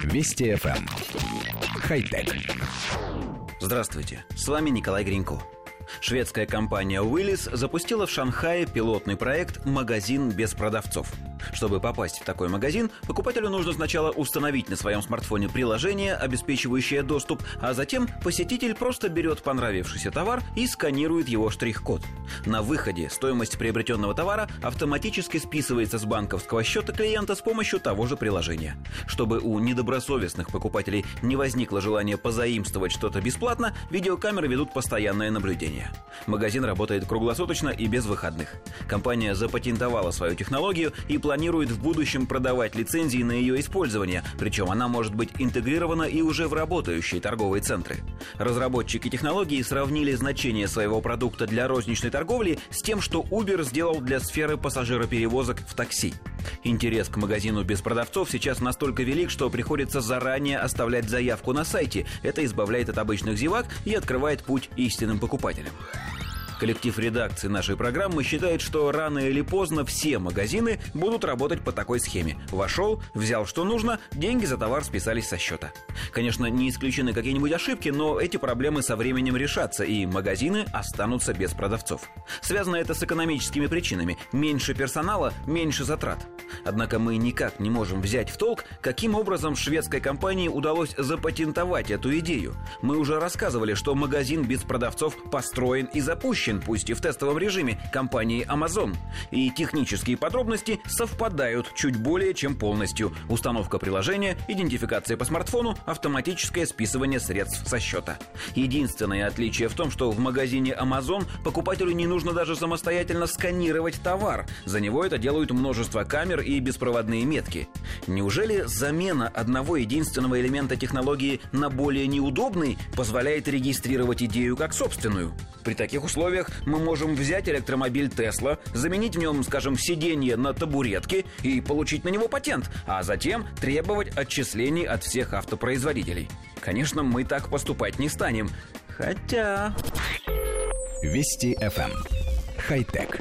Вести FM. Эм. Хай-тек. Здравствуйте, с вами Николай Гринько. Шведская компания Willis запустила в Шанхае пилотный проект «Магазин без продавцов». Чтобы попасть в такой магазин, покупателю нужно сначала установить на своем смартфоне приложение, обеспечивающее доступ, а затем посетитель просто берет понравившийся товар и сканирует его штрих-код. На выходе стоимость приобретенного товара автоматически списывается с банковского счета клиента с помощью того же приложения. Чтобы у недобросовестных покупателей не возникло желания позаимствовать что-то бесплатно, видеокамеры ведут постоянное наблюдение. Магазин работает круглосуточно и без выходных. Компания запатентовала свою технологию и планирует в будущем продавать лицензии на ее использование, причем она может быть интегрирована и уже в работающие торговые центры. Разработчики технологии сравнили значение своего продукта для розничной торговли с тем, что Uber сделал для сферы пассажироперевозок в такси. Интерес к магазину без продавцов сейчас настолько велик, что приходится заранее оставлять заявку на сайте. Это избавляет от обычных зевак и открывает путь истинным покупателям. Коллектив редакции нашей программы считает, что рано или поздно все магазины будут работать по такой схеме. Вошел, взял что нужно, деньги за товар списались со счета. Конечно, не исключены какие-нибудь ошибки, но эти проблемы со временем решатся, и магазины останутся без продавцов. Связано это с экономическими причинами. Меньше персонала, меньше затрат. Однако мы никак не можем взять в толк, каким образом шведской компании удалось запатентовать эту идею. Мы уже рассказывали, что магазин без продавцов построен и запущен, пусть и в тестовом режиме, компанией Amazon. И технические подробности совпадают чуть более чем полностью. Установка приложения, идентификация по смартфону, автоматическое списывание средств со счета. Единственное отличие в том, что в магазине Amazon покупателю не нужно даже самостоятельно сканировать товар. За него это делают множество камер и беспроводные метки. Неужели замена одного единственного элемента технологии на более неудобный позволяет регистрировать идею как собственную? При таких условиях мы можем взять электромобиль Тесла, заменить в нем, скажем, сиденье на табуретке и получить на него патент, а затем требовать отчислений от всех автопроизводителей. Конечно, мы так поступать не станем. Хотя... Вести FM. Эм. Хай-тек.